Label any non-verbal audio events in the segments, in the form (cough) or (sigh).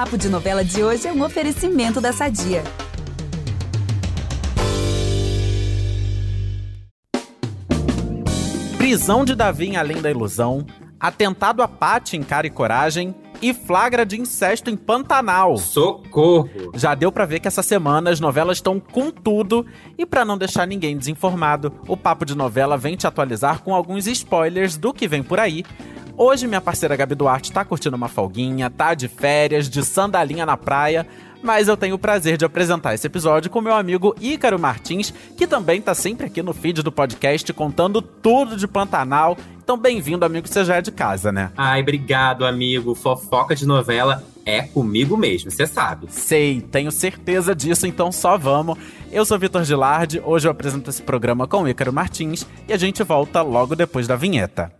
Papo de Novela de hoje é um oferecimento da Sadia. Prisão de Davi em Além da Ilusão, atentado a Pate em Cara e Coragem e flagra de incesto em Pantanal. Socorro! Já deu pra ver que essa semana as novelas estão com tudo e pra não deixar ninguém desinformado, o Papo de Novela vem te atualizar com alguns spoilers do que vem por aí. Hoje minha parceira Gabi Duarte tá curtindo uma folguinha, tá de férias, de sandalinha na praia, mas eu tenho o prazer de apresentar esse episódio com meu amigo Ícaro Martins, que também tá sempre aqui no feed do podcast contando tudo de Pantanal. Então, bem-vindo, amigo, você já é de casa, né? Ai, obrigado, amigo. Fofoca de novela é comigo mesmo, você sabe. Sei, tenho certeza disso, então só vamos. Eu sou Vitor Gilardi, hoje eu apresento esse programa com Ícaro Martins e a gente volta logo depois da vinheta.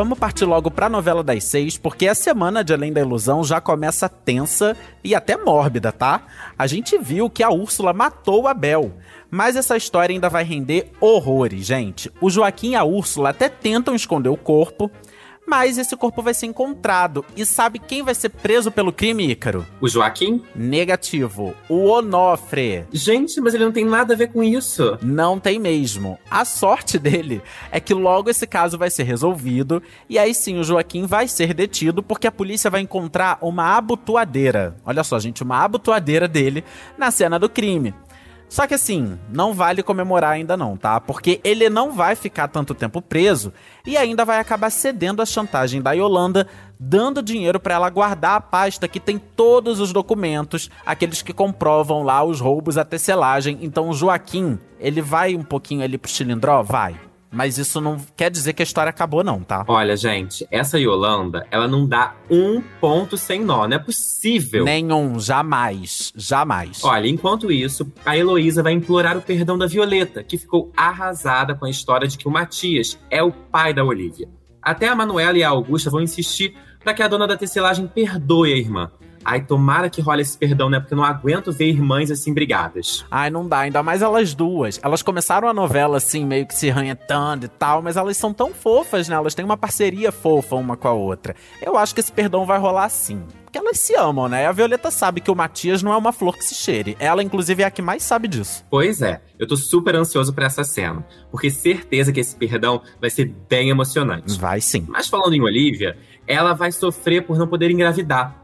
Vamos partir logo pra novela das seis, porque a semana de Além da Ilusão já começa tensa e até mórbida, tá? A gente viu que a Úrsula matou a Bel. Mas essa história ainda vai render horrores, gente. O Joaquim e a Úrsula até tentam esconder o corpo, mas esse corpo vai ser encontrado. E sabe quem vai ser preso pelo crime, Ícaro? O Joaquim? Negativo. O Onofre. Gente, mas ele não tem nada a ver com isso. Não tem mesmo. A sorte dele é que logo esse caso vai ser resolvido e aí sim o Joaquim vai ser detido porque a polícia vai encontrar uma abotoadeira. Olha só, gente, uma abotoadeira dele na cena do crime. Só que assim, não vale comemorar ainda não, tá? Porque ele não vai ficar tanto tempo preso e ainda vai acabar cedendo à chantagem da Yolanda, dando dinheiro para ela guardar a pasta que tem todos os documentos, aqueles que comprovam lá os roubos até selagem. Então o Joaquim, ele vai um pouquinho ali pro Chilindró? Vai. Mas isso não quer dizer que a história acabou, não, tá? Olha, gente, essa Yolanda, ela não dá um ponto sem nó. Não é possível. Nenhum, jamais. Jamais. Olha, enquanto isso, a Heloísa vai implorar o perdão da Violeta, que ficou arrasada com a história de que o Matias é o pai da Olivia. Até a Manuela e a Augusta vão insistir para que a dona da tecelagem perdoe a irmã. Ai, tomara que role esse perdão, né? Porque eu não aguento ver irmãs assim brigadas. Ai, não dá, ainda mais elas duas. Elas começaram a novela assim, meio que se ranhetando e tal, mas elas são tão fofas, né? Elas têm uma parceria fofa uma com a outra. Eu acho que esse perdão vai rolar sim. Porque elas se amam, né? A Violeta sabe que o Matias não é uma flor que se cheire. Ela, inclusive, é a que mais sabe disso. Pois é, eu tô super ansioso pra essa cena. Porque certeza que esse perdão vai ser bem emocionante. Vai sim. Mas falando em Olivia, ela vai sofrer por não poder engravidar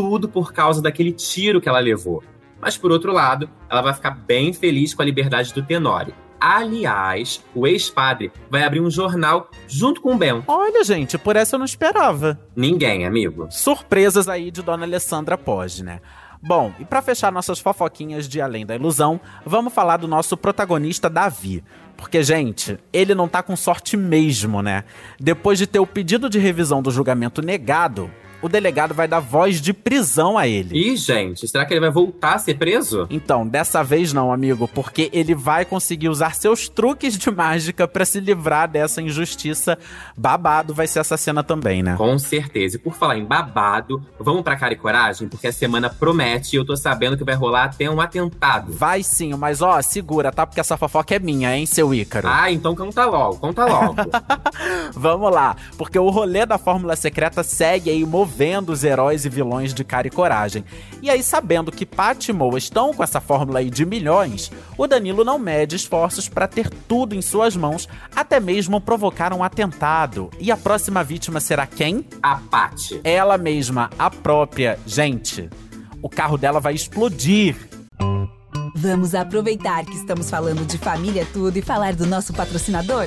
tudo por causa daquele tiro que ela levou. Mas por outro lado, ela vai ficar bem feliz com a liberdade do Tenório. Aliás, o ex-padre vai abrir um jornal junto com o Ben. Olha, gente, por essa eu não esperava. Ninguém, amigo. Surpresas aí de Dona Alessandra Poggi, né? Bom, e para fechar nossas fofoquinhas de Além da Ilusão, vamos falar do nosso protagonista Davi. Porque, gente, ele não tá com sorte mesmo, né? Depois de ter o pedido de revisão do julgamento negado, o delegado vai dar voz de prisão a ele. Ih, gente, será que ele vai voltar a ser preso? Então, dessa vez não, amigo, porque ele vai conseguir usar seus truques de mágica para se livrar dessa injustiça. Babado vai ser essa cena também, né? Com certeza. E por falar em babado, vamos pra cara e coragem, porque a semana promete e eu tô sabendo que vai rolar até um atentado. Vai sim, mas ó, segura, tá? Porque essa fofoca é minha, hein, seu Ícaro? Ah, então conta logo, conta logo. (laughs) vamos lá, porque o rolê da Fórmula Secreta segue aí movendo vendo os heróis e vilões de cara e coragem. E aí, sabendo que Pat e Moa estão com essa fórmula aí de milhões, o Danilo não mede esforços para ter tudo em suas mãos, até mesmo provocar um atentado. E a próxima vítima será quem? A Pat. Ela mesma, a própria. Gente, o carro dela vai explodir. Vamos aproveitar que estamos falando de família tudo e falar do nosso patrocinador?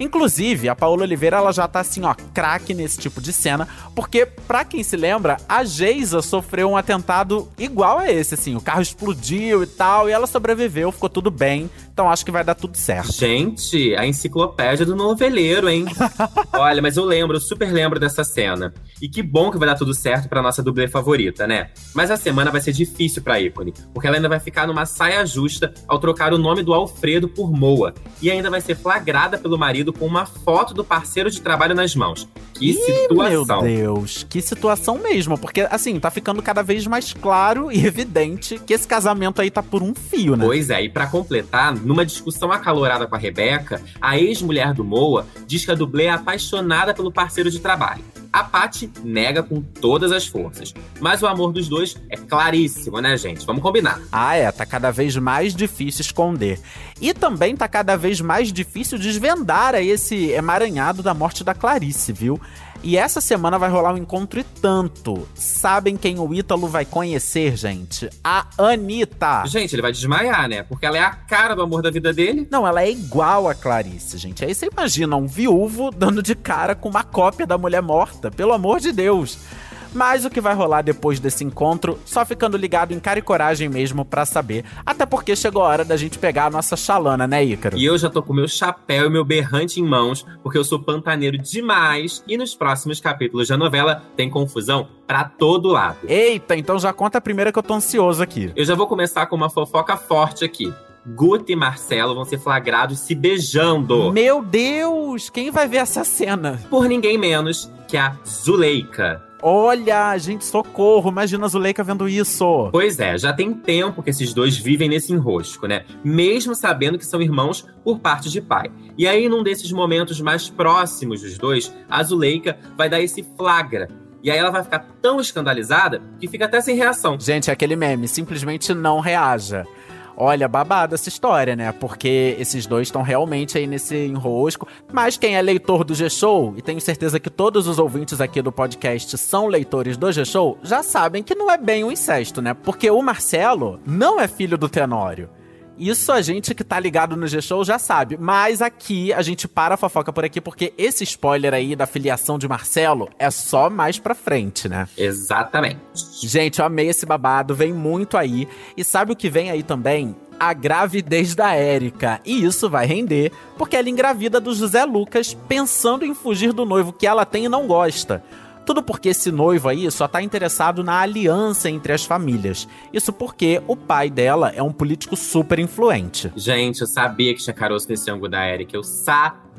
Inclusive, a Paola Oliveira, ela já tá assim, ó, craque nesse tipo de cena, porque, pra quem se lembra, a Geisa sofreu um atentado igual a esse, assim, o carro explodiu e tal, e ela sobreviveu, ficou tudo bem, então acho que vai dar tudo certo. Gente, a enciclopédia do noveleiro, hein? (laughs) Olha, mas eu lembro, eu super lembro dessa cena. E que bom que vai dar tudo certo pra nossa dublê favorita, né? Mas a semana vai ser difícil pra ícone, porque ela ainda vai ficar numa saia justa ao trocar o nome do Alfredo por Moa. E ainda vai ser flagrada pelo marido com uma foto do parceiro de trabalho nas mãos. Que Ih, situação. Meu Deus, que situação mesmo. Porque, assim, tá ficando cada vez mais claro e evidente que esse casamento aí tá por um fio, né? Pois é, e pra completar, numa discussão acalorada com a Rebeca, a ex-mulher do Moa diz que a dublê é apaixonada pelo parceiro de trabalho. A Paty nega com todas as forças. Mas o amor dos dois é claríssimo, né, gente? Vamos combinar. Ah, é, tá cada vez mais difícil esconder. E também tá cada vez mais difícil desvendar aí esse emaranhado da morte da Clarice, viu? E essa semana vai rolar um encontro e tanto. Sabem quem o Ítalo vai conhecer, gente? A Anitta. Gente, ele vai desmaiar, né? Porque ela é a cara do amor da vida dele. Não, ela é igual a Clarice, gente. Aí você imagina um viúvo dando de cara com uma cópia da mulher morta. Pelo amor de Deus. Mas o que vai rolar depois desse encontro, só ficando ligado em cara e coragem mesmo pra saber. Até porque chegou a hora da gente pegar a nossa chalana, né, Ícaro? E eu já tô com meu chapéu e meu berrante em mãos, porque eu sou pantaneiro demais. E nos próximos capítulos da novela tem confusão pra todo lado. Eita, então já conta a primeira que eu tô ansioso aqui. Eu já vou começar com uma fofoca forte aqui. Guta e Marcelo vão ser flagrados se beijando. Meu Deus, quem vai ver essa cena? Por ninguém menos que a Zuleika. Olha, gente, socorro, imagina a Zuleika vendo isso. Pois é, já tem tempo que esses dois vivem nesse enrosco, né? Mesmo sabendo que são irmãos por parte de pai. E aí, num desses momentos mais próximos dos dois, a Zuleika vai dar esse flagra. E aí ela vai ficar tão escandalizada que fica até sem reação. Gente, é aquele meme, simplesmente não reaja. Olha, babada essa história, né? Porque esses dois estão realmente aí nesse enrosco. Mas quem é leitor do G-Show, e tenho certeza que todos os ouvintes aqui do podcast são leitores do G-Show, já sabem que não é bem um incesto, né? Porque o Marcelo não é filho do Tenório. Isso a gente que tá ligado no G-Show já sabe. Mas aqui a gente para a fofoca por aqui porque esse spoiler aí da filiação de Marcelo é só mais pra frente, né? Exatamente. Gente, eu amei esse babado, vem muito aí. E sabe o que vem aí também? A gravidez da Érica. E isso vai render, porque ela engravida do José Lucas, pensando em fugir do noivo que ela tem e não gosta. Tudo porque esse noivo aí só tá interessado na aliança entre as famílias. Isso porque o pai dela é um político super influente. Gente, eu sabia que tinha caroço nesse ângulo da Erika. Eu sabia.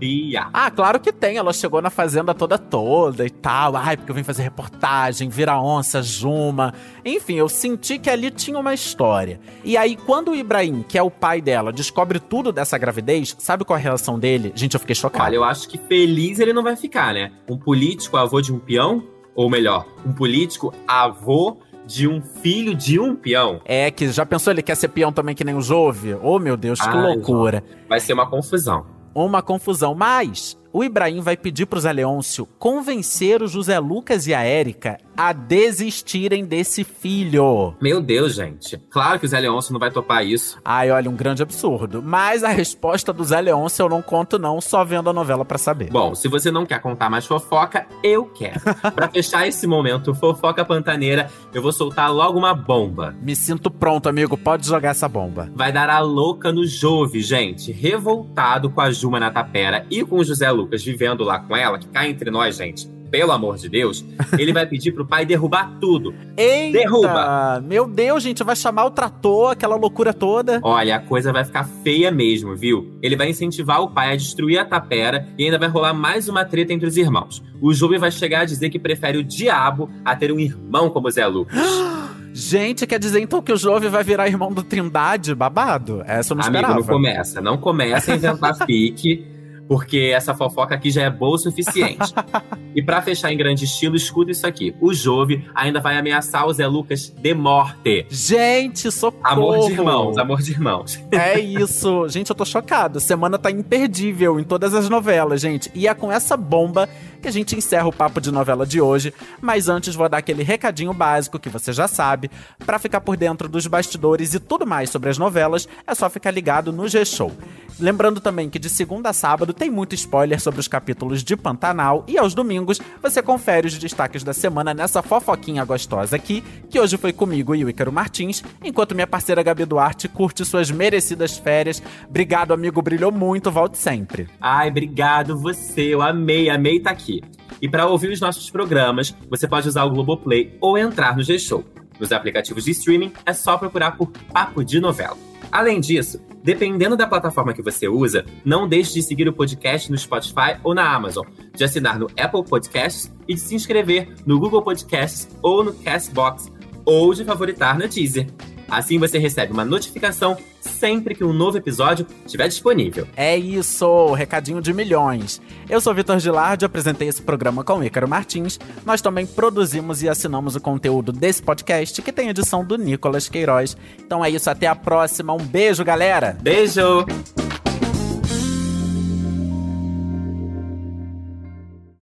Ah, claro que tem. Ela chegou na fazenda toda toda e tal. Ai, porque eu vim fazer reportagem, vira onça, Juma. Enfim, eu senti que ali tinha uma história. E aí, quando o Ibrahim, que é o pai dela, descobre tudo dessa gravidez, sabe qual é a reação dele? Gente, eu fiquei chocado. Olha, eu acho que feliz ele não vai ficar, né? Um político avô de um peão? Ou melhor, um político avô de um filho de um peão. É, que já pensou ele quer ser peão também que nem o Jove? Oh, meu Deus, que loucura. Vai ser uma confusão. Uma confusão, mas o Ibrahim vai pedir pro Zé Leôncio convencer o José Lucas e a Érica a desistirem desse filho. Meu Deus, gente. Claro que o Zé Leôncio não vai topar isso. Ai, olha, um grande absurdo. Mas a resposta do Zé Leôncio eu não conto não, só vendo a novela pra saber. Bom, se você não quer contar mais fofoca, eu quero. (laughs) pra fechar esse momento fofoca pantaneira, eu vou soltar logo uma bomba. Me sinto pronto, amigo. Pode jogar essa bomba. Vai dar a louca no Jove, gente. Revoltado com a Juma na tapera e com o José Lucas vivendo lá com ela, que cá entre nós, gente. Pelo amor de Deus, ele vai pedir pro pai derrubar tudo. Eita! Derruba. Meu Deus, gente, vai chamar o trator, aquela loucura toda. Olha, a coisa vai ficar feia mesmo, viu? Ele vai incentivar o pai a destruir a tapera e ainda vai rolar mais uma treta entre os irmãos. O Jube vai chegar a dizer que prefere o diabo a ter um irmão como Zé Lucas. (gasps) Gente, quer dizer então que o Jove vai virar irmão do Trindade? Babado? Essa eu não Amigo, esperava. não começa. Não começa a inventar (laughs) fique, porque essa fofoca aqui já é boa o suficiente. (laughs) E para fechar em grande estilo, escuta isso aqui. O Jove ainda vai ameaçar o Zé Lucas de morte. Gente, socorro! Amor de irmãos, amor de irmãos. É isso. gente, eu tô chocado. Semana tá imperdível em todas as novelas, gente. E é com essa bomba que a gente encerra o papo de novela de hoje. Mas antes vou dar aquele recadinho básico que você já sabe. Para ficar por dentro dos bastidores e tudo mais sobre as novelas, é só ficar ligado no G-Show. Lembrando também que de segunda a sábado tem muito spoiler sobre os capítulos de Pantanal e aos domingos você confere os destaques da semana nessa fofoquinha gostosa aqui, que hoje foi comigo e o Ícaro Martins, enquanto minha parceira Gabi Duarte curte suas merecidas férias. Obrigado, amigo, brilhou muito, volte sempre. Ai, obrigado você, eu amei, amei estar tá aqui. E para ouvir os nossos programas, você pode usar o Globoplay ou entrar no G-Show. Nos aplicativos de streaming é só procurar por Papo de Novela. Além disso, dependendo da plataforma que você usa, não deixe de seguir o podcast no Spotify ou na Amazon, de assinar no Apple Podcasts e de se inscrever no Google Podcasts ou no Castbox, ou de favoritar na Deezer. Assim você recebe uma notificação sempre que um novo episódio estiver disponível. É isso, recadinho de milhões. Eu sou Vitor Gilardi, apresentei esse programa com o Ícaro Martins. Nós também produzimos e assinamos o conteúdo desse podcast, que tem edição do Nicolas Queiroz. Então é isso, até a próxima. Um beijo, galera! Beijo!